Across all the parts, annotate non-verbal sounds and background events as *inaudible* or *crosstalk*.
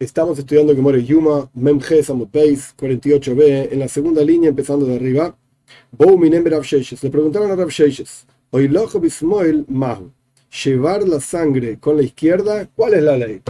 Estamos estudiando que muere Yuma, Memge Samut Beis, 48b, en la segunda línea, empezando de arriba. Le preguntaron a Rav Sheishes, Oilojo Bismoil Mahu, llevar la sangre con la izquierda, ¿cuál es la ley?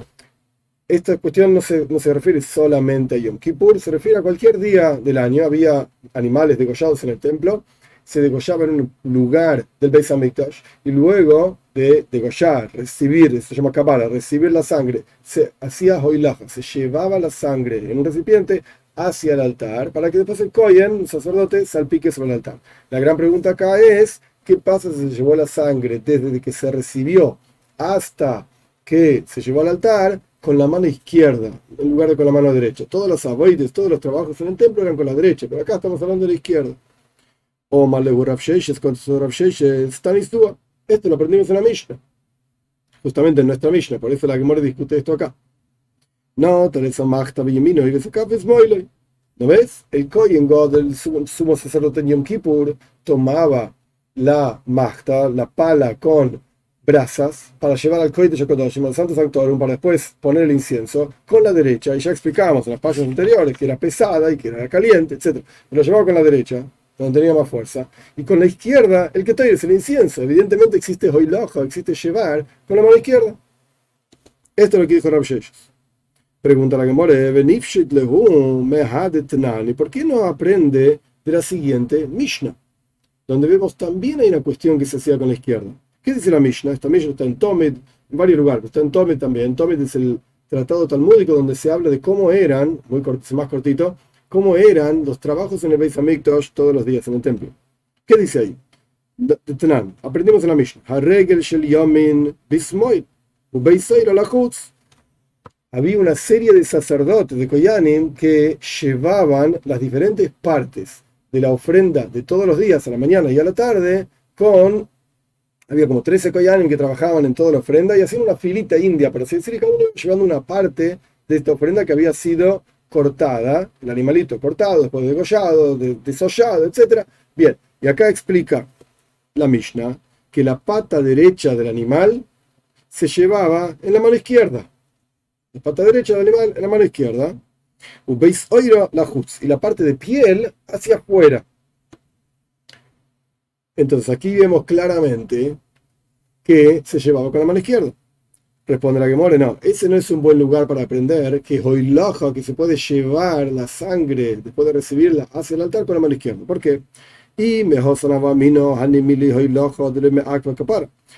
Esta cuestión no se, no se refiere solamente a Yom Kippur, se refiere a cualquier día del año. Había animales degollados en el templo, se degollaba en un lugar del Beis Hamikdash y luego de degollar, recibir, se llama Kabbalah, recibir la sangre, se hacía hoilaja, se llevaba la sangre en un recipiente hacia el altar para que después el Kohen, un sacerdote, salpique sobre el altar. La gran pregunta acá es, ¿qué pasa si se llevó la sangre desde que se recibió hasta que se llevó al altar? con la mano izquierda en lugar de con la mano derecha. Todos los aboides, todos los trabajos en el templo eran con la derecha, pero acá estamos hablando de la izquierda. O Malebu Rav con Rav Stanistua. Esto lo aprendimos en la Mishnah. Justamente en nuestra Mishnah, por eso la Gemora discute esto acá. No, Teresa Magta Villamino y ¿No ves? El Kohen God, el sumo sacerdote Yom Kippur, tomaba la Magta, la pala con brasas para llevar al Kohen de Yokodoshim, al Santo Sanctorum, para después poner el incienso con la derecha. Y ya explicábamos en las páginas anteriores que era pesada y que era caliente, etc. Lo llevaba con la derecha donde tenía más fuerza. Y con la izquierda, el que toire es el incienso. Evidentemente existe hoilojo, existe llevar con la mano izquierda. Esto es lo que dijo Rab Pregunta la Gemore, ¿por qué no aprende de la siguiente Mishnah? Donde vemos también hay una cuestión que se hacía con la izquierda. ¿Qué dice la Mishnah? Esta Mishnah está en Tomid, en varios lugares, está en Tomid también. Tomid es el tratado talmúdico donde se habla de cómo eran, muy más cortito, cómo eran los trabajos en el Beis Hamikdash todos los días en el templo. ¿Qué dice ahí? Aprendimos en la Mishnah. Había una serie de sacerdotes de Koyanim que llevaban las diferentes partes de la ofrenda de todos los días, a la mañana y a la tarde, con. Había como 13 Koyanim que trabajaban en toda la ofrenda y hacían una filita india, pero así decir, cada uno llevando una parte de esta ofrenda que había sido cortada, el animalito cortado, después de degollado, desollado, etc. Bien, y acá explica la Mishnah que la pata derecha del animal se llevaba en la mano izquierda. La pata derecha del animal en la mano izquierda. la y la parte de piel hacia afuera. Entonces aquí vemos claramente que se llevaba con la mano izquierda. Responde la Gemore, no, ese no es un buen lugar para aprender que hoiloja, que se puede llevar la sangre después de recibirla hacia el altar con la mano izquierda. ¿Por qué? Y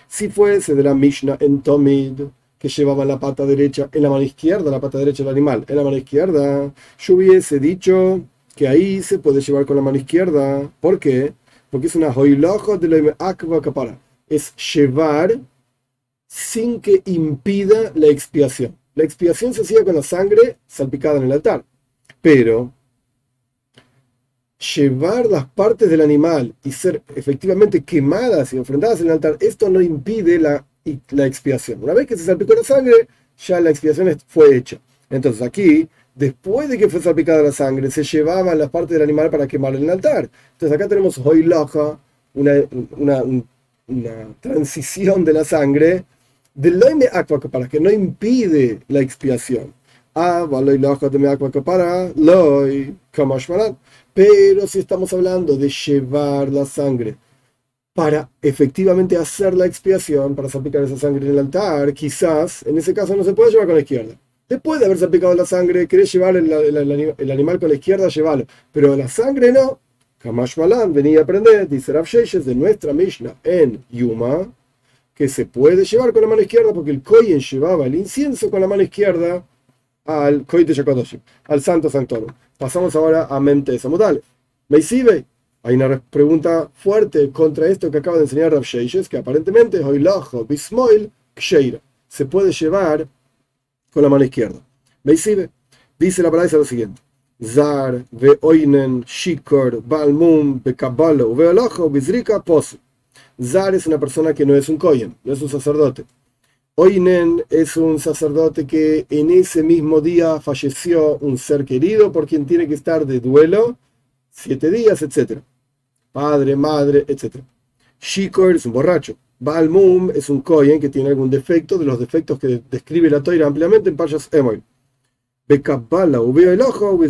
si fuese de la Mishnah en Tomid, que llevaba la pata derecha en la mano izquierda, la pata derecha del animal en la mano izquierda, yo hubiese dicho que ahí se puede llevar con la mano izquierda. ¿Por qué? Porque es una hoiloja de la Es llevar sin que impida la expiación. La expiación se hacía con la sangre salpicada en el altar, pero llevar las partes del animal y ser efectivamente quemadas y ofrendadas en el altar, esto no impide la, la expiación. Una vez que se salpicó la sangre, ya la expiación fue hecha. Entonces aquí, después de que fue salpicada la sangre, se llevaban las partes del animal para quemar en el altar. Entonces acá tenemos hoy una, una, una transición de la sangre de loime para que no impide la expiación. Ah, Pero si estamos hablando de llevar la sangre para efectivamente hacer la expiación, para salpicar esa sangre en el altar, quizás en ese caso no se puede llevar con la izquierda. Después de haber salpicado la sangre, querés llevar el, el, animal con la izquierda, llévalo. Pero la sangre no. Kamash Malan venía a aprender, dice Rav de nuestra Mishnah en Yuma, que se puede llevar con la mano izquierda porque el Kohen llevaba el incienso con la mano izquierda al Kohen de al Santo Sanctorum. Pasamos ahora a Mente Samudale. Meisibe, hay una pregunta fuerte contra esto que acaba de enseñar Rav que aparentemente Hoilajo Bismoil Ksheira se puede llevar con la mano izquierda. Meisibe, dice la palabra lo siguiente. Zar, Veoinen, Shikor, Balmum, Bekabalo, Veolajo, Bizrika, Posu. Zar es una persona que no es un Kohen, no es un sacerdote. Oinen es un sacerdote que en ese mismo día falleció un ser querido por quien tiene que estar de duelo siete días, etc. Padre, madre, etc. Shikor es un borracho. Balmum es un Kohen que tiene algún defecto, de los defectos que describe la Toira ampliamente en Payas Emoy. Bekabala, el ojo,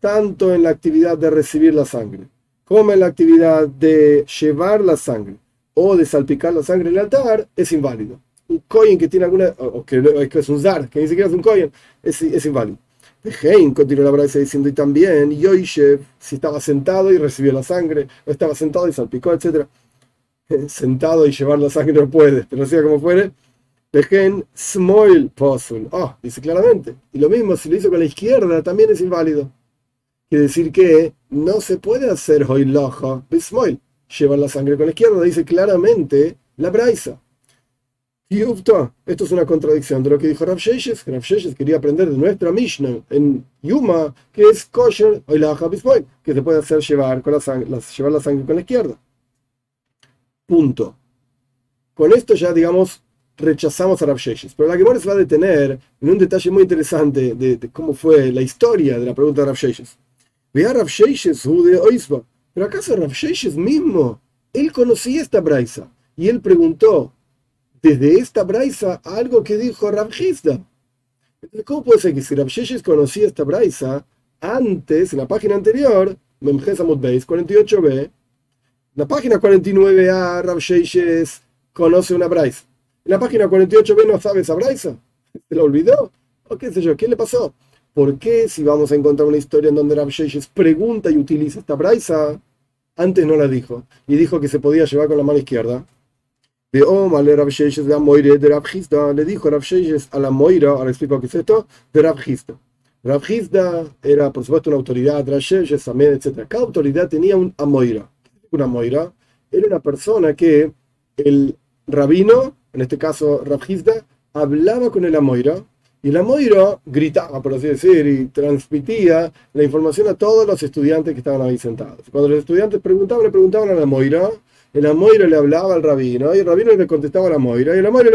tanto en la actividad de recibir la sangre como la actividad de llevar la sangre o de salpicar la sangre en el altar, es inválido. Un coin que tiene alguna, o que, es un zar, que ni siquiera es un coin, es, inválido. Hein continuó la braza diciendo, y también Yoishev, si estaba sentado y recibió la sangre, o estaba sentado y salpicó, etc. Sentado y llevar la sangre no puede, pero sea como fuere, Dejen Smoil Posul. Oh, dice claramente. Y lo mismo, si lo hizo con la izquierda, también es inválido. Quiere decir que no se puede hacer Hoiloja Bismoil. Llevar la sangre con la izquierda, dice claramente la Braisa. Y esto es una contradicción de lo que dijo Rav Sheshes. Rav Sheshes quería aprender de nuestra Mishnah en Yuma, que es kosher Hoiloja Bismoil, que se puede hacer llevar, con la sangre, llevar la sangre con la izquierda. Punto. Con esto ya, digamos, rechazamos a Rav Sheshes. Pero la Gemara se va a detener en un detalle muy interesante de, cómo fue la historia de la pregunta de Rav Sheshes. Vea Rav de Oisba. Pero acaso Rav Sheshes mismo, él conocía esta braisa y él preguntó desde esta braisa algo que dijo Rav Hizda. ¿Cómo puede ser que si Rav Sheshes conocía esta braisa antes, en la página anterior, Beis 48b, la página 49a, Rav Sheshes conoce una braisa en la página 48b no sabe esa braisa. *laughs* ¿Se la olvidó? ¿O qué sé yo? ¿Qué le pasó? ¿Por qué si vamos a encontrar una historia en donde Rav pregunta y utiliza esta braisa, antes no la dijo? Y dijo que se podía llevar con la mano izquierda. De Omar le Rav de Amoire de Rav le dijo Rav a la Moira, ahora explico qué es esto, de Rav Rav era, por supuesto, una autoridad, Rav también, etc. Cada autoridad tenía un Amoira. Una Moira era una persona que el rabino en este caso Rabhizda, hablaba con el Amoira y el Amoira gritaba, por así decir, y transmitía la información a todos los estudiantes que estaban ahí sentados. Cuando los estudiantes preguntaban, le preguntaban al Amoira, el Amoira le hablaba al rabino y el rabino le contestaba al Amoira y el Amoira,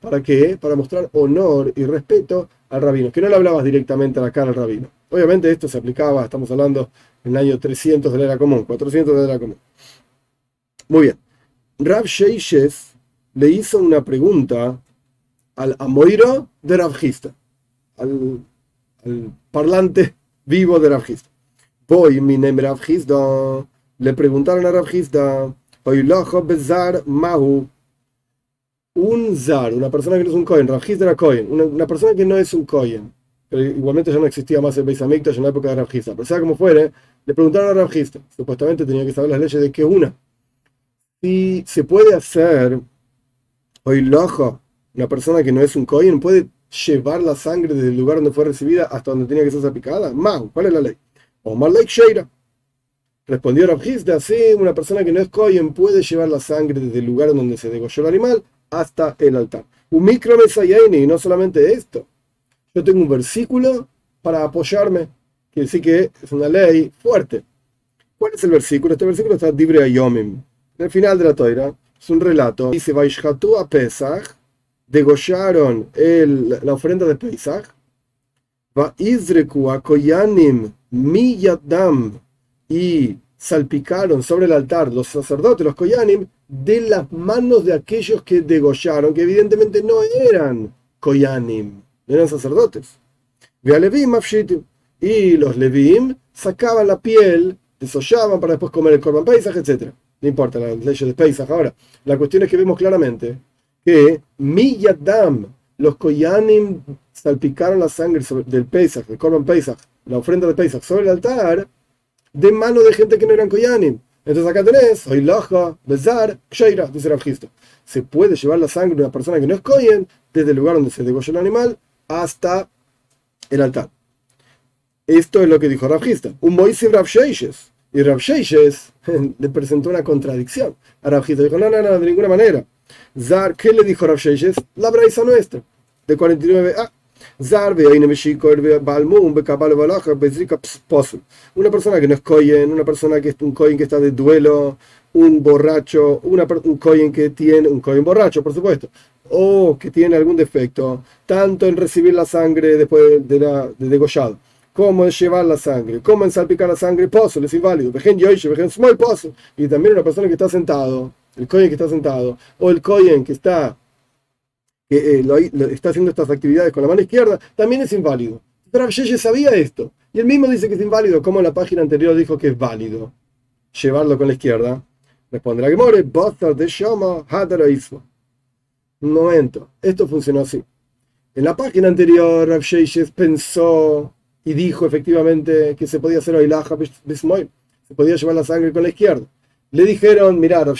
¿para qué? Para mostrar honor y respeto al rabino, que no le hablabas directamente a la cara al rabino. Obviamente esto se aplicaba, estamos hablando en el año 300 de la era común, 400 de la era común. Muy bien. Rav Sheishes le hizo una pregunta al Amoiro de Ravgista, al, parlante vivo de Ravgista. Voy, mi nombre Ravgista, le preguntaron a Ravgista, Bezar Mahu, un zar, una persona que no es un Cohen, Ravgista era Cohen, una, persona que no es un Cohen, pero igualmente ya no existía más el Beis en la época de Ravgista, pero sea como fuere, le preguntaron a Ravgista, supuestamente tenía que saber las leyes de que una, si se puede hacer Hoy lojo, una persona que no es un cohen puede llevar la sangre desde el lugar donde fue recibida hasta donde tenía que ser salpicada. Mau, ¿cuál es la ley? Omar Lake Sheira. Respondió Rabhizda, sí, una persona que no es cohen puede llevar la sangre desde el lugar donde se degolló el animal hasta el altar. Un micro y no solamente esto. Yo tengo un versículo para apoyarme, que decir que es una ley fuerte. ¿Cuál es el versículo? Este versículo está libre a Yomim, en el final de la toira es un relato. Dice, Vaishhatu a Pesach, degollaron el, la ofrenda de Pesach, va Izreku Koyanim Miyadam, y salpicaron sobre el altar los sacerdotes, los Koyanim, de las manos de aquellos que degollaron, que evidentemente no eran Koyanim, eran sacerdotes. Y los Levim sacaban la piel, desollaban para después comer el Korban Pesach, etc no importa la ley de Pesach ahora. La cuestión es que vemos claramente que Miyadam, los Koyanim salpicaron la sangre del Pesach, del Korban Pesach, la ofrenda de Pesach sobre el altar, de mano de gente que no eran Koyanim. Entonces acá tenés, Loja, Bezar, Ksheira, dice Rabjisto. Se puede llevar la sangre de una persona que no es Koyen desde el lugar donde se degolló el animal hasta el altar. Esto es lo que dijo Rabjista. Un Moisim Rav y Rav *laughs* le presentó una contradicción. A dijo, no, no, no, de ninguna manera. Zar, ¿qué le dijo Rav La braisa nuestra, de 49a. Zar, una persona que no es koyen, una persona que es un koyen que está de duelo, un borracho, una, un koyen que tiene, un koyen borracho, por supuesto, o que tiene algún defecto, tanto en recibir la sangre después de, la, de degollado, cómo es llevar la sangre, cómo en salpicar la sangre, pozo, es inválido, pozo. Y también una persona que está sentado, el cohen que está sentado, o el cohen que está, que, eh, está haciendo estas actividades con la mano izquierda, también es inválido. Pero Absheye sabía esto. Y él mismo dice que es inválido, como en la página anterior dijo que es válido llevarlo con la izquierda. Responde la Gemore, de Shama, Un momento, esto funcionó así. En la página anterior, Rav pensó y dijo efectivamente que se podía hacer Oilaja Bismoy, se podía llevar la sangre con la izquierda. Le dijeron, mira, Rav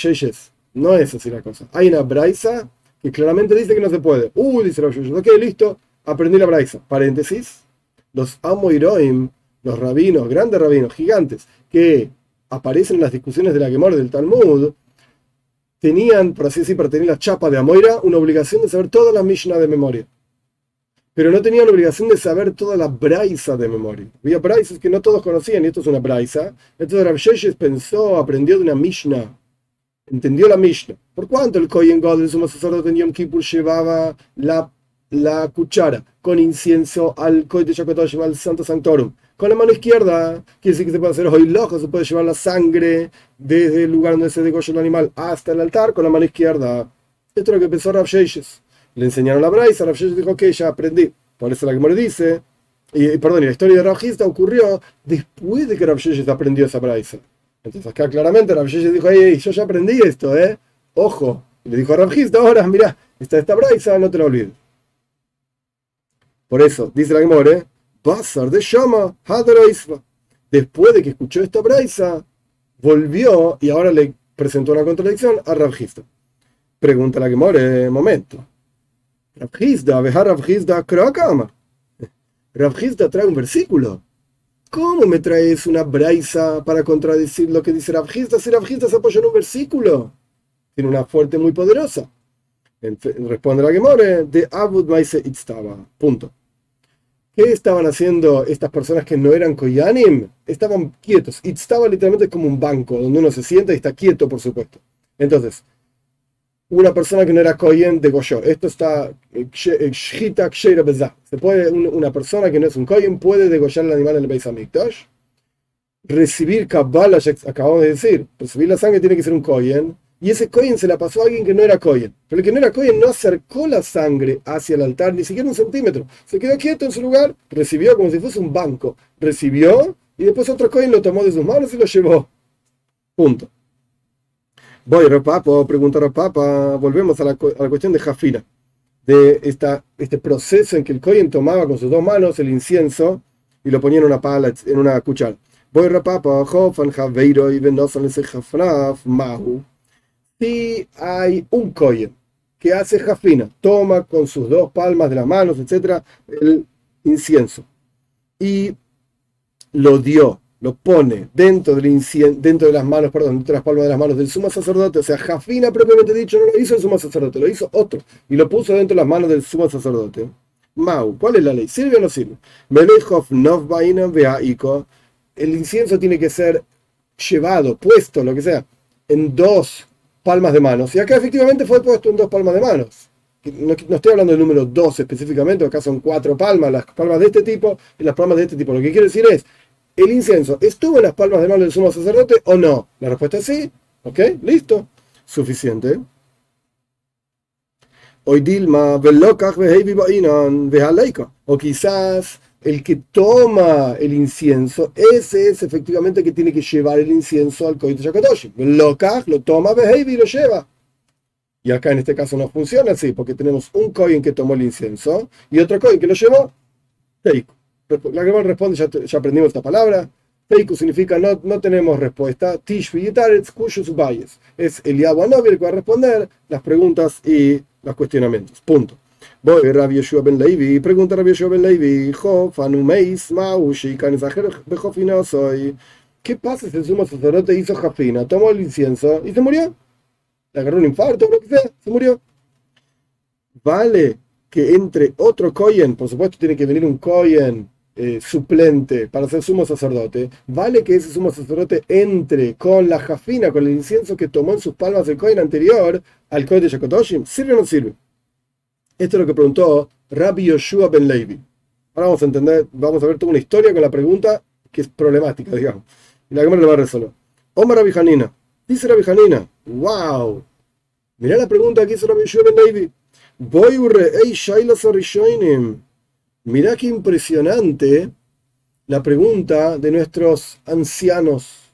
no es así la cosa. Hay una braisa que claramente dice que no se puede. Uy, dice Rav ok, listo, aprendí la braisa. Paréntesis, los Amoiroim, los rabinos, grandes rabinos, gigantes, que aparecen en las discusiones de la Gemora del Talmud, tenían, por así decir, para tener la chapa de Amoira, una obligación de saber toda la Mishnah de memoria. Pero no tenían la obligación de saber toda la braisa de memoria. Había braisas que no todos conocían, y esto es una braisa. Entonces Rav pensó, aprendió de una Mishnah, entendió la Mishnah. ¿Por cuánto el Kohen God, el sumo sacerdote en Yom Kippur, llevaba la, la cuchara con incienso al Kohen de Shakotoshim, al Santo Sanctorum? Con la mano izquierda, quiere decir que se puede hacer loco, se puede llevar la sangre desde el lugar donde se degolla el animal hasta el altar con la mano izquierda. Esto es lo que pensó Rav Sheshes. Le enseñaron la braisa, Rav dijo, ok, ya aprendí. Por eso la me dice, y perdón, la historia de Rav ocurrió después de que Rav aprendió esa braisa. Entonces acá claramente Rav dijo, hey, yo ya aprendí esto, ¿eh? Ojo. Y le dijo a Rav ahora, mira, está esta braisa, no te la olvides. Por eso, dice la Gemore, de Shama, Después de que escuchó esta braisa, volvió y ahora le presentó una contradicción a Rabjista. Pregunta la more, momento. Rabjista, veja Rabjista, Krakama. Rabjista trae un versículo. ¿Cómo me traes una braisa para contradecir lo que dice Rabjista si Rabjista se apoya en un versículo? Tiene una fuerte muy poderosa. Responde la Gemore de Abud Maise Itztaba. Punto. ¿Qué estaban haciendo estas personas que no eran Koyanim? Estaban quietos. Y estaba literalmente como un banco, donde uno se sienta y está quieto, por supuesto. Entonces, una persona que no era Koyen degolló. Esto está eh, eh, Shita Se puede, una persona que no es un Koyen puede degollar el animal en el Beis Hamikdash. Recibir Kabbalah, acabamos de decir, recibir la sangre tiene que ser un Koyen y ese Cohen se la pasó a alguien que no era Cohen. Pero el que no era Cohen no acercó la sangre hacia el altar ni siquiera un centímetro. Se quedó quieto en su lugar, recibió como si fuese un banco. Recibió y después otro Cohen lo tomó de sus manos y lo llevó. Punto. Voy, a preguntar a Papa, volvemos a la, cuestión de Jafira, de esta, este proceso en que el Cohen tomaba con sus dos manos el incienso y lo ponía en una pala, en una cuchara. Voy, Rapapa, Jofan, Javeiro y Venosan, Jafraf, Mahu si hay un kohen que hace jafina, toma con sus dos palmas de las manos, etcétera, el incienso y lo dio, lo pone dentro del dentro de las manos, perdón, dentro de las palmas de las manos del sumo sacerdote, o sea, jafina propiamente dicho no lo hizo el sumo sacerdote, lo hizo otro y lo puso dentro de las manos del sumo sacerdote. Mau, ¿cuál es la ley? ¿Sirve o no sirve? El incienso tiene que ser llevado, puesto, lo que sea, en dos palmas de manos. Y acá efectivamente fue puesto en dos palmas de manos. No, estoy hablando del número dos específicamente, acá son cuatro palmas, las palmas de este tipo y las palmas de este tipo. Lo que quiero decir es, ¿el incienso estuvo en las palmas de manos del sumo sacerdote o no? La respuesta es sí. ¿Ok? Listo. Suficiente. O quizás el que toma el incienso, ese es efectivamente el que tiene que llevar el incienso al Koito Shakatoshi. Lo lo toma y lo lleva. Y acá en este caso no funciona así, porque tenemos un Kohen que tomó el incienso y otro Kohen que lo llevó, Teiku. La que responde, ya, ya, aprendimos esta palabra. Teiku significa no, no tenemos respuesta. Tishvi Yitaretz, cuyos valles. Es el Yahuanovi el que va a responder las preguntas y los cuestionamientos. Punto. Voy, Rabbi Yeshua ben Levi, pregunta Rabbi Yeshua ben Levi, soy. ¿Qué pasa si el sumo sacerdote hizo jafina, tomó el incienso y se murió? Le agarró un infarto lo que sea, se murió. Vale que entre otro Koyen, por supuesto tiene que venir un Koyen eh, suplente para ser sumo sacerdote, vale que ese sumo sacerdote entre con la jafina, con el incienso que tomó en sus palmas el Koyen anterior al Koyen de Yakotoshim, ¿sirve o no sirve? Esto es lo que preguntó Rabbi Yoshua ben Levi. Ahora vamos a entender, vamos a ver toda una historia con la pregunta que es problemática, digamos. Y la cámara lo va a resolver. Omar Rabbi. Dice Rabbi Hanina. ¡Wow! Mirá la pregunta que hizo Rabbi Yoshua ben Levi. Mirá qué impresionante la pregunta de nuestros ancianos.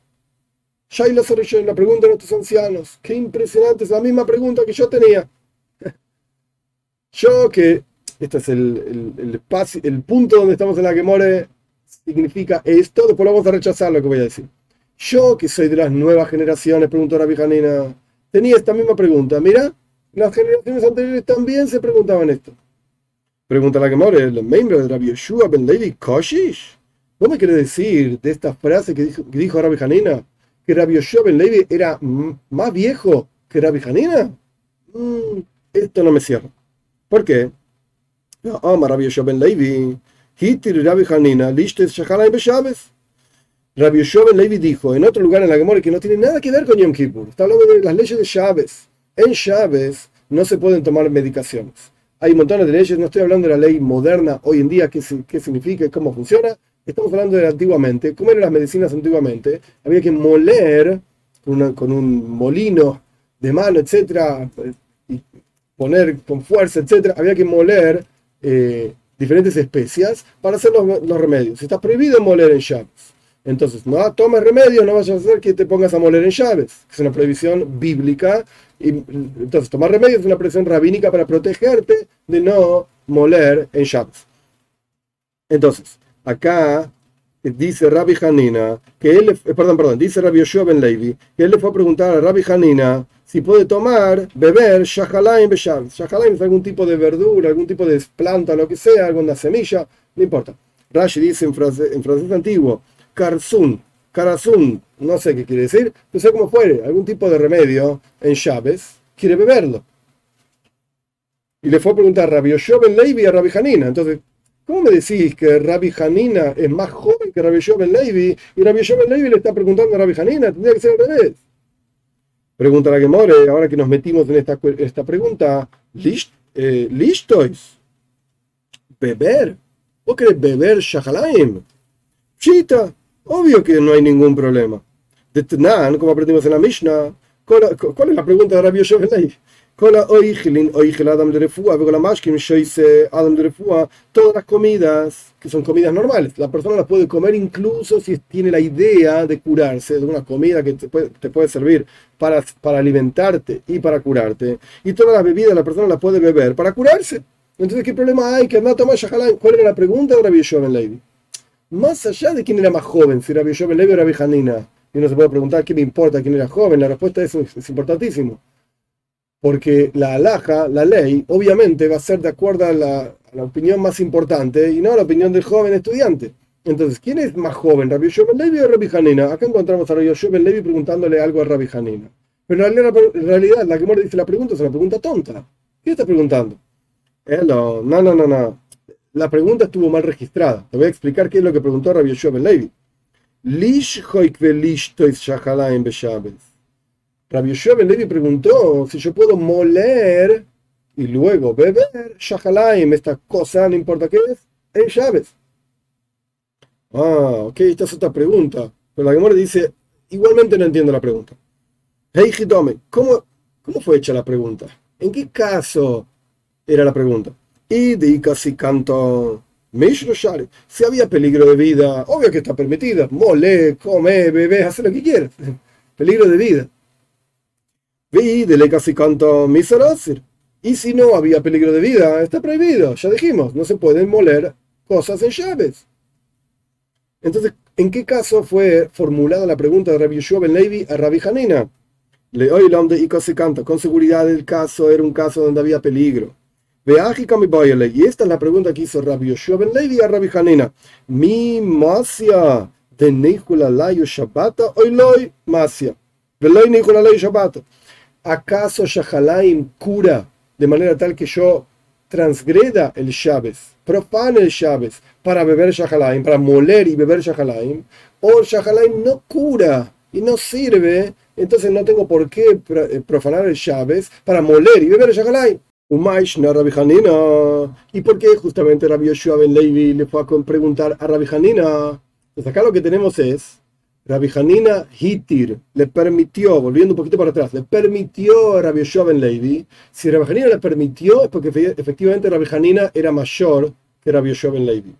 Shaila la pregunta de nuestros ancianos. Qué impresionante, es la misma pregunta que yo tenía. Yo que, este es el, el, espacio, el punto donde estamos en la que more significa esto, después vamos a rechazar lo que voy a decir. Yo que soy de las nuevas generaciones, preguntó la Janina, tenía esta misma pregunta. Mira, las generaciones anteriores también se preguntaban esto. Pregunta la more, el miembro de Rabbi Yeshua ben Levi Koshish. ¿Vos me querés decir de esta frase que dijo, que dijo Rabbi Hanina? ¿Que Rabbi Yoshua ben Levi era más viejo que Rabbi Hanina? Mm, esto no me cierra. ¿Por qué? No, ama Rabbi Yoshua ben Levi. Hitir Rabbi Hanina, listes Shahalai Beshabes. Rabbi Yoshua ben Levi dijo en otro lugar en la Gemora que no tiene nada que ver con Yom Kippur. Está hablando de las leyes de Shabes. En Shabes no se pueden tomar medicaciones. Hay montones de leyes, no estoy hablando de la ley moderna hoy en día, qué, significa y cómo funciona, Estamos hablando de antiguamente. ¿Cómo eran las medicinas antiguamente? Había que moler con, un molino de mano, etcétera, y poner con fuerza, etcétera. Había que moler eh, diferentes especias para hacer los, remedios. Está prohibido moler en llaves. Entonces, no tomes remedios, no vayas a hacer que te pongas a moler en llaves. Es una prohibición bíblica. Y, entonces, tomar remedios es una prohibición rabínica para protegerte de no moler en llaves. Entonces, acá dice Rabbi Hanina, que él, eh, perdón, perdón, dice Rabbi Yoshua ben Levi, que él le fue a preguntar a Rabbi Hanina si puede tomar, beber shahalaim besham. Shahalaim es algún tipo de verdura, algún tipo de planta, lo que sea, alguna semilla, no importa. Rashi dice en, francés antiguo, karzun, karazun, no sé qué quiere decir, no sé cómo fuere, algún tipo de remedio en llaves, quiere beberlo. Y le fue a preguntar a Rabbi Yoshua ben Levi a Rabbi Hanina. Entonces, ¿Cómo me decís que Rabbi Hanina es más joven que Rabbi Ben Levi? Y Rabbi Ben Levi le está preguntando a Rabbi Hanina, tendría que ser al revés. Pregunta la que more, ahora que nos metimos en esta, esta pregunta, eh, ¿listois? ¿Beber? ¿Vos querés beber Shahalaim? Chita, obvio que no hay ningún problema. De Tnan, como aprendimos en la Mishnah, ¿cuál, es la pregunta de Rabbi Levi? Todas las comidas que son comidas normales, la persona las puede comer incluso si tiene la idea de curarse, de una comida que te puede, servir para, para alimentarte y para curarte. Y todas las bebidas la persona las puede beber para curarse. Entonces, ¿qué problema hay? ¿Cuál era la pregunta de Rabbi Levi? Más allá de quién era más joven, si Rabbi Joven Levi o Rabbi Hanina. Y uno se puede preguntar qué me importa quién era joven. La respuesta es, es importantísimo porque la alhaja, la ley, obviamente va a ser de acuerdo a la, opinión más importante y no a la opinión del joven estudiante. Entonces, ¿quién es más joven, Rabbi Yoben Levi o Rabbi Hanina? Acá encontramos a Rabbi Yoben Levi preguntándole algo a Rabbi Hanina. Pero en realidad, la que Mora dice la pregunta es una pregunta tonta. ¿Qué está preguntando? Hello. No, no, no, no. La pregunta estuvo mal registrada. Te voy a explicar qué es lo que preguntó Rabbi Yoben Levi. Lish Rabbi Yoshua Ben Levi preguntó si yo puedo moler y luego beber shahalaim, esta cosa, no importa qué es, en llaves. Ah, ok, esta es otra pregunta. Pero la Gemora dice, igualmente no entiendo la pregunta. Hey, Hitome, ¿cómo, ¿cómo fue hecha la pregunta? ¿En qué caso era la pregunta? Y de casi canto si había peligro de vida, obvio que está permitida, mole, come, bebe, hace lo que quieras. *laughs* Peligro de vida. Vi de casi canto Y si no había peligro de vida, está prohibido, ya dijimos, no se pueden moler cosas en llaves. Entonces, ¿en qué caso fue formulada la pregunta de Rabbi Yeshua Ben a Rabbi Hanina? Le de y casi canto. Con seguridad el caso era un caso donde había peligro. Y esta es la pregunta que hizo Rabbi Yoshua Ben Levi a Rabbi Hanina. Mi masia de Nihula Layo Shabbata, loy masia. Veloy Nihula Layo Shabbata. ¿acaso Shahalaim cura de manera tal que yo transgreda el Shabes, profane el Shabes para beber Shahalaim, para moler y beber Shahalaim? O Shahalaim no cura y no sirve, entonces no tengo por qué eh, profanar el Shabes para moler y beber Shahalaim. ¿Y por qué justamente Rabbi Yoshua ben le fue a preguntar a Rabbi Hanina? Pues acá lo que tenemos es Rabbi Hanina Hitir le permitió, volviendo un poquito para atrás, le permitió a Rabbi Yoshua ben. Si Rabbi Hanina le permitió es porque efectivamente Rabbi Hanina era mayor que Rabbi Yoshua ben.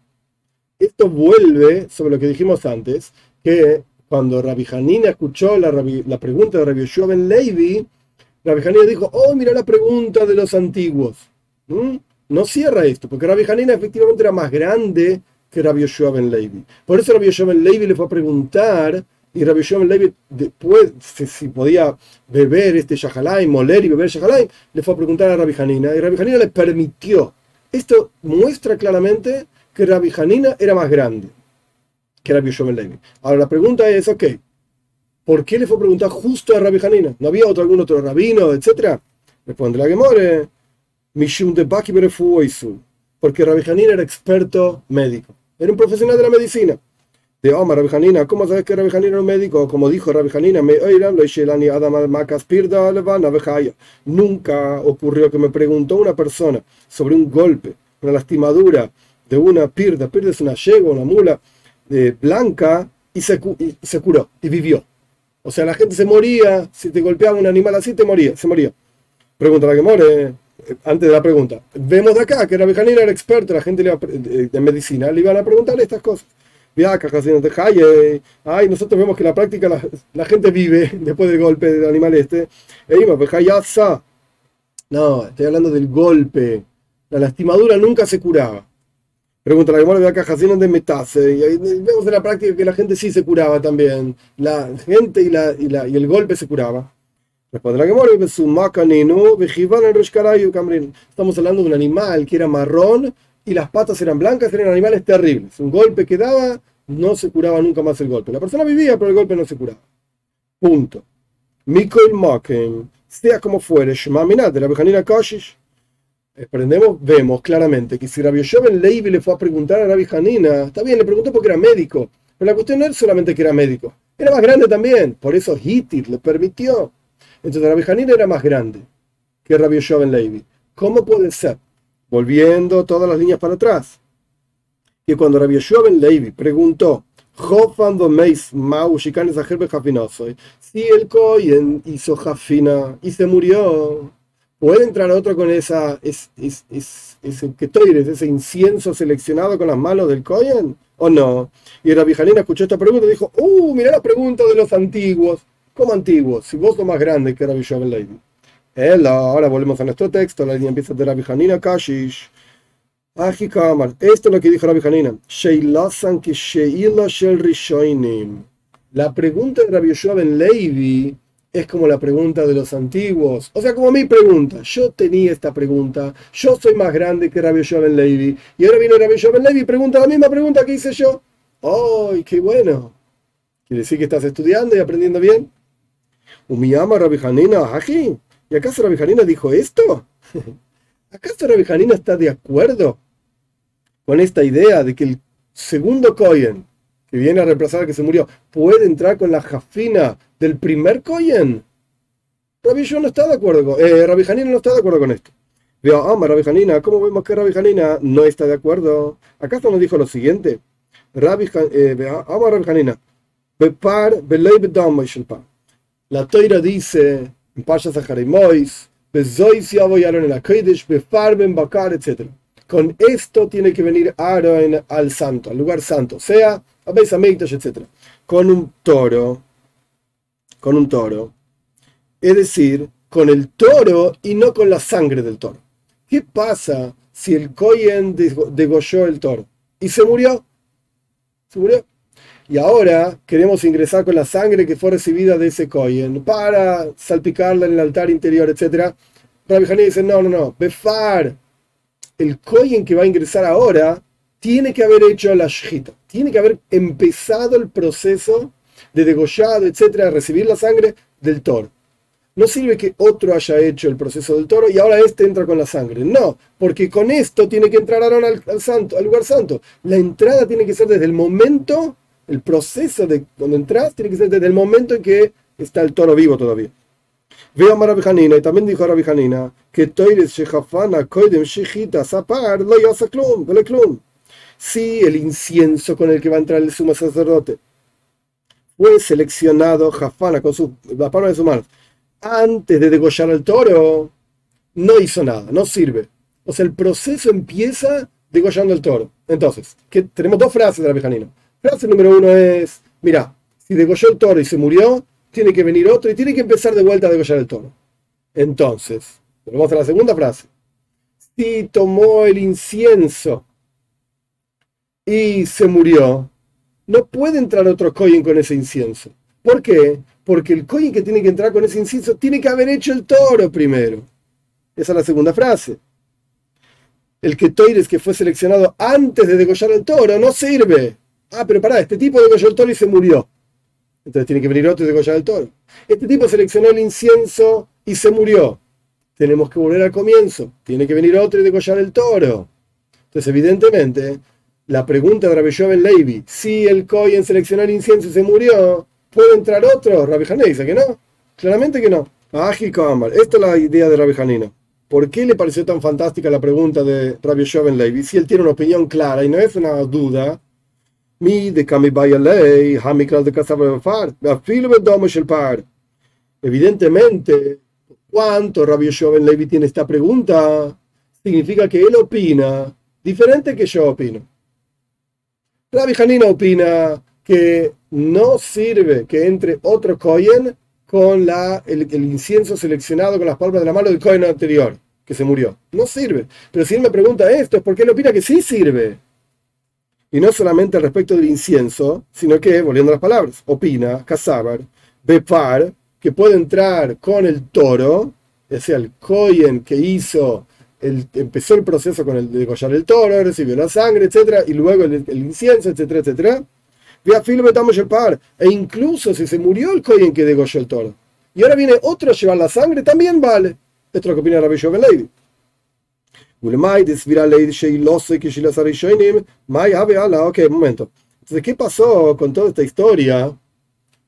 Esto vuelve sobre lo que dijimos antes, que cuando Rabbi Hanina escuchó la, pregunta de Rabbi Yoshua Rabbi Hanina dijo, oh, mira la pregunta de los antiguos. ¿Mm? No cierra esto, porque Rabbi Hanina efectivamente era más grande que Rabbi Yoshua Levi. Por eso Rabbi Yoshua Levi le fue a preguntar, y Rabbi Yoshua Levi, después, si, podía beber este Shahalaim, moler y beber Shahalaim, le fue a preguntar a Rabbi Hanina, y Rabbi Hanina le permitió. Esto muestra claramente que Rabbi Hanina era más grande que Rabbi Yoshua Levi. Ahora la pregunta es, ok, ¿por qué le fue a preguntar justo a Rabbi Hanina? ¿No había otro, algún otro rabino, etcétera? Responde la Gemore, Mishum de Baki porque Rabbi Hanina era experto médico, era un profesional de la medicina. De Omar Rabbi Hanina, ¿cómo sabes que Rabbi Hanina era un médico? Como dijo Rabbi Hanina, nunca ocurrió que me preguntó una persona sobre un golpe, una lastimadura de una pirda, pirda es una yegua, una mula eh, blanca, y se, y se curó, y vivió. O sea, la gente se moría, si te golpeaba un animal así, te moría, se moría. Pregunta la que more, antes de la pregunta. Vemos de acá que Rabbi Hanina era experto, la gente de medicina, le iban a preguntar estas cosas. Ay, nosotros vemos que la práctica la, gente vive *laughs* después del golpe del animal este. No, estoy hablando del golpe. La lastimadura nunca se curaba. Pregunta la que de acá, de metase. Y vemos en la práctica que la gente sí se curaba también. La gente y, la, y, la, y el golpe se curaba. Responde la Gemora, estamos hablando de un animal que era marrón y las patas eran blancas, eran animales terribles. Un golpe que daba, no se curaba nunca más el golpe. La persona vivía, pero el golpe no se curaba. Punto. Mikol Moken, sea como fuere, de la Bejanina Koshish. Aprendemos, vemos claramente que si Rabbi Joven Levi le fue a preguntar a Rabbi Hanina, está bien, le preguntó porque era médico, pero la cuestión no es solamente que era médico, era más grande también, por eso Hittir le permitió. Entonces Rabbi Hanina era más grande que Rabbi Yoshua Levi. ¿Cómo puede ser? Volviendo todas las líneas para atrás. Que cuando Rabbi Yoshua Levi preguntó si el Cohen hizo Jafina y se murió, ¿puede entrar otro con esa, es, es, es, ese, ese incienso seleccionado con las manos del Cohen? ¿O no? Y Rabbi Hanina escuchó esta pregunta y dijo, ¡Uh, mira la pregunta de los antiguos! como antiguo, si vos sos más grande que Rabbi Shovel. Él, ahora volvemos a nuestro texto, la línea empieza de Rabbi Hanina Kashish. Esto es lo que dijo Rabbi Hanina. La pregunta de Rabbi Shovel Levi es como la pregunta de los antiguos. O sea, como mi pregunta. Yo tenía esta pregunta. Yo soy más grande que Rabbi Shovel Levi. Y ahora viene Rabbi Shovel Levi y pregunta la misma pregunta que hice yo. ¡Ay, qué bueno! ¿Quiere decir que estás estudiando y aprendiendo bien? Umiyama Rabbi Hanina aquí. ¿Y acaso Rabbi Hanina dijo esto? *laughs* ¿Acaso Rabbi Hanina está de acuerdo con esta idea de que el segundo Kohen, que viene a reemplazar al que se murió, puede entrar con la jafina del primer Kohen? Rabbi no está de acuerdo con, eh, Rabbi no está de acuerdo con esto. Veo, ama Rabbi Hanina, ¿cómo vemos que Rabbi Hanina no está de acuerdo? ¿Acaso nos dijo lo siguiente? Rabbi, eh, ama Rabbi Hanina, Bepar, la Toira dice en Pashas Ajarimois. Con esto tiene que venir Aaron al santo, al lugar santo, sea a etc. Con un toro, con un toro. Es decir, con el toro y no con la sangre del toro. ¿Qué pasa si el Cohen degolló el toro y se murió? ¿Se murió? y ahora queremos ingresar con la sangre que fue recibida de ese Kohen para salpicarla en el altar interior, etc. Rabbi Hanina dice, no, no, no, Befar, el Kohen que va a ingresar ahora tiene que haber hecho la shita, tiene que haber empezado el proceso de degollado, etcétera, de recibir la sangre del toro. No sirve que otro haya hecho el proceso del toro y ahora este entra con la sangre. No, porque con esto tiene que entrar Aaron al, santo, al lugar santo. La entrada tiene que ser desde el momento el proceso de cuando entras tiene que ser desde el momento en que está el toro vivo todavía. Veo a Rabbi y también dijo Rabbi que Toires Shechafana Koidem Shechita Sapar lo klum, Si el incienso con el que va a entrar el sumo sacerdote fue seleccionado Jafana con su, la palma de su mano antes de degollar al toro, no hizo nada, no sirve. O sea, el proceso empieza degollando el toro. Entonces, que tenemos dos frases de Rabbi Hanina. Frase número uno es, mira, si degolló el toro y se murió, tiene que venir otro y tiene que empezar de vuelta a degollar el toro. Entonces, vamos a la segunda frase. Si tomó el incienso y se murió, no puede entrar otro coin con ese incienso. ¿Por qué? Porque el coin que tiene que entrar con ese incienso tiene que haber hecho el toro primero. Esa es la segunda frase. El que Toires que fue seleccionado antes de degollar el toro no sirve. Ah, pero pará, este tipo degolló el toro y se murió. Entonces tiene que venir otro y degollar el toro. Este tipo seleccionó el incienso y se murió. Tenemos que volver al comienzo. Tiene que venir otro y degollar el toro. Entonces, evidentemente, la pregunta de Rabbi Joven Levi, si el Cohen seleccionó el incienso se murió, ¿puede entrar otro? Rabbi Hané dice que no. Claramente que no. Kamar. Esta es la idea de Rabbi Hanino. ¿Por qué le pareció tan fantástica la pregunta de Rabbi Joven Levi? Si él tiene una opinión clara y no es una duda, mi de ley, de par. Evidentemente, ¿cuánto Rabbi Joven Levi tiene esta pregunta? Significa que él opina diferente que yo opino. Rabbi Hanina opina que no sirve que entre otro Cohen con el, incienso seleccionado con las palmas de la mano del Cohen anterior, que se murió. No sirve. Pero si él me pregunta esto, es porque él opina que sí sirve. Y no solamente respecto del incienso, sino que, volviendo a las palabras, opina, Casábar, Bepar, que puede entrar con el toro, es sea, el Cohen que hizo empezó el proceso con el de degollar el toro, recibió la sangre, etcétera, y luego el, incienso, etcétera, etcétera. el par. E incluso si se murió el Kohen que degolló el toro, y ahora viene otro a llevar la sangre, también vale. Esto es lo que opina Rabbi Joven Levi. Ok, momento. Entonces, ¿qué pasó con toda esta historia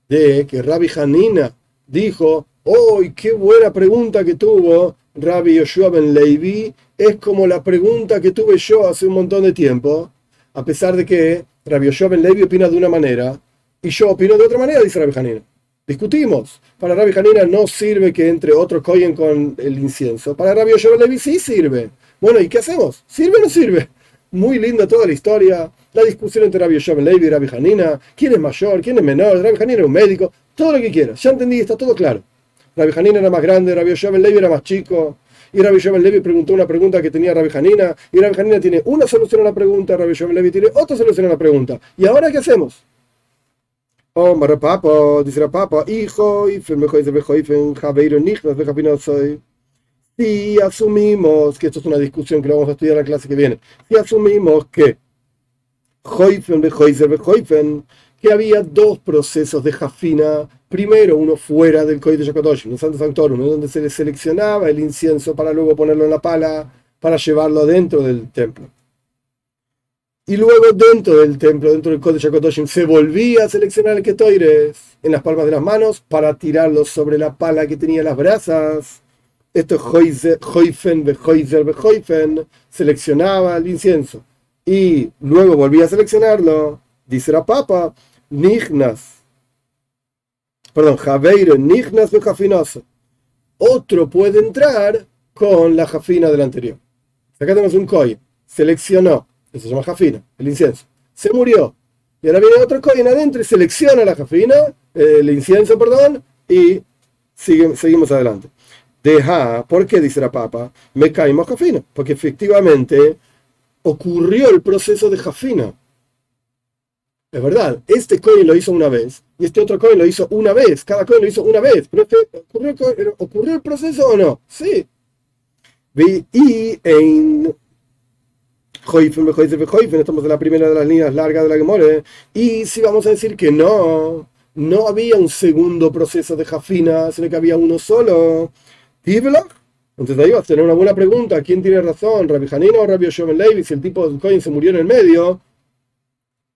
de que Rabbi Hanina dijo, ¡Oh, qué buena pregunta que tuvo Rabbi Yoshua Ben Levi es como la pregunta que tuve yo hace un montón de tiempo, a pesar de que Rabbi Yoshua Ben Levi opina de una manera y yo opino de otra manera, dice Rabbi Hanina. Discutimos. Para Rabbi Hanina no sirve que entre otro coyen con el incienso. Para Rabbi Yoshua Ben Levi sí sirve. Bueno, ¿y qué hacemos? ¿Sirve o no sirve? Muy linda toda la historia, la discusión entre Rabbi Yoshua Ben Levi y Rabbi Hanina, quién es mayor, quién es menor, Rabbi Hanina es un médico, todo lo que quieras. Ya entendí, está todo claro. Rabbi Hanina era más grande, Rabbi Yoshua Levi era más chico. Y Rabbi Yoshua Levi preguntó una pregunta que tenía Rabbi Hanina. Y Rabbi Hanina tiene una solución a la pregunta, Rabbi Yoshua Levi tiene otra solución a la pregunta. ¿Y ahora qué hacemos? Oh, Papa, dice Papa, hijo, y si asumimos, que esto es una discusión que lo vamos a estudiar en la clase que viene, si asumimos que que había dos procesos de Jafina. Primero, uno fuera del Kohen de Yakodosh, un Santo Sanctorum, donde se le seleccionaba el incienso para luego ponerlo en la pala, para llevarlo dentro del templo. Y luego dentro del templo, dentro del Kodesh HaKadoshim, se volvía a seleccionar el Ketoires en las palmas de las manos para tirarlo sobre la pala que tenía las brasas. Esto es Hoifen, Behoifen, seleccionaba el incienso. Y luego volvía a seleccionarlo, dice la papa, Nignas. Perdón, Javeiro, Nignas de Jafinoso. Otro puede entrar con la jafina del anterior. Acá tenemos un coin. Seleccionó. Eso se llama jafina, el incienso. Se murió. Y ahora viene otro coin adentro y selecciona la jafina, el incienso, perdón, y seguimos adelante. Deja, ¿por qué dice la papa? Me caímos jafina. Porque efectivamente ocurrió el proceso de jafina. Es verdad, este coin lo hizo una vez y este otro coin lo hizo una vez. Cada coin lo hizo una vez. Pero ocurrió, ¿ocurrió el proceso o no? Sí. Y en estamos en la primera de las líneas largas de la Gemore. Y si vamos a decir que no, no había un segundo proceso de Jafina, sino que había uno solo. Entonces ahí vas a tener una buena pregunta. ¿Quién tiene razón? ¿Rabbi Hanina o Rabbi Yoshua Levi? Si el tipo de coin se murió en el medio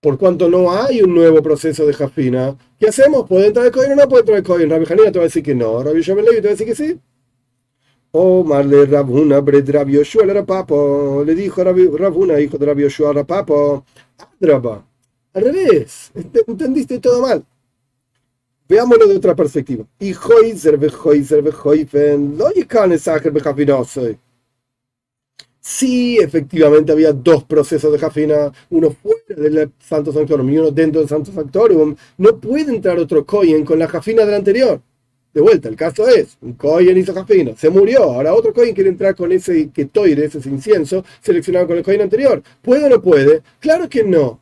por cuanto no hay un nuevo proceso de Jafina, ¿qué hacemos? ¿Puede entrar el Cohen o no puede entrar el Cohen? Rabbi Hanina te va a decir que no, Rabbi Levi te va a decir que sí. O Marle Rabuna, Bred Rabbi Yoshua le Rapapo, le dijo Rabuna, hijo de Rabbi Yoshua Rapapo, Adraba, al revés, entendiste todo mal. Veámoslo de otra perspectiva. Y Hoizer, Behoizer, Behoifen, lo yikan Sacher Bejafinosoy. Sí, efectivamente había dos procesos de jafina, uno fuera del Santo Sanctorum y uno dentro del Santo Sanctorum. No puede entrar otro Kohen con la jafina del anterior. De vuelta, el caso es, un Kohen hizo jafina, se murió, ahora otro Kohen quiere entrar con ese ketoire, ese incienso, seleccionado con el Kohen anterior. ¿Puede o no puede? Claro que no.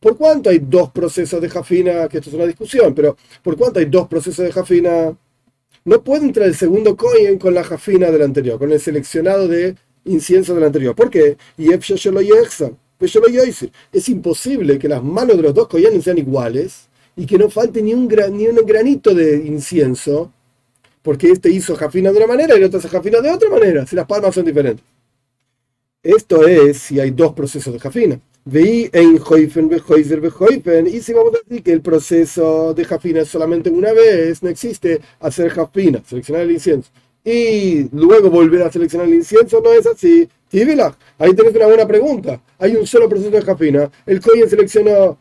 ¿Por cuánto hay dos procesos de jafina? Que esto es una discusión, pero ¿por cuánto hay dos procesos de jafina? No puede entrar el segundo Kohen con la jafina del anterior, con el seleccionado de incienso del anterior. ¿Por qué? Es imposible que las manos de los dos koyanes sean iguales y que no falte ni un, ni un granito de incienso, porque este hizo jafina de una manera y el otro hace jafina de otra manera, si las palmas son diferentes. Esto es si hay dos procesos de jafina. Veí en y si vamos a decir que el proceso de jafina es solamente una vez, no existe hacer jafina, seleccionar el incienso y luego volver a seleccionar el incienso, no es así. ahí tenés una buena pregunta. Hay un solo proceso de jafina. El Kohen seleccionó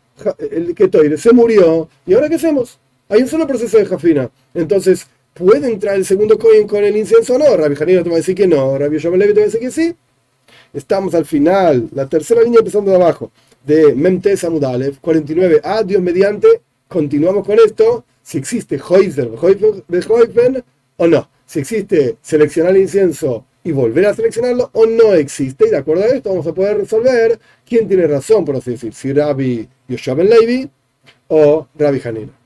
el Ketoire, se murió. ¿Y ahora qué hacemos? Hay un solo proceso de jafina. Entonces, ¿puede entrar el segundo Kohen con el incienso o no? Rabbi Janino te va a decir que no. Rabbi Levi te va a decir que sí. Estamos al final, la tercera línea empezando de abajo, de Memtes Amudalev, 49. Ah, Dios mediante, continuamos con esto. Si existe Heuser de o no si existe seleccionar el incienso y volver a seleccionarlo o no existe. Y de acuerdo a esto vamos a poder resolver quién tiene razón, por así decir, si Rabbi Yoshua Ben Levi o Rabbi Hanina.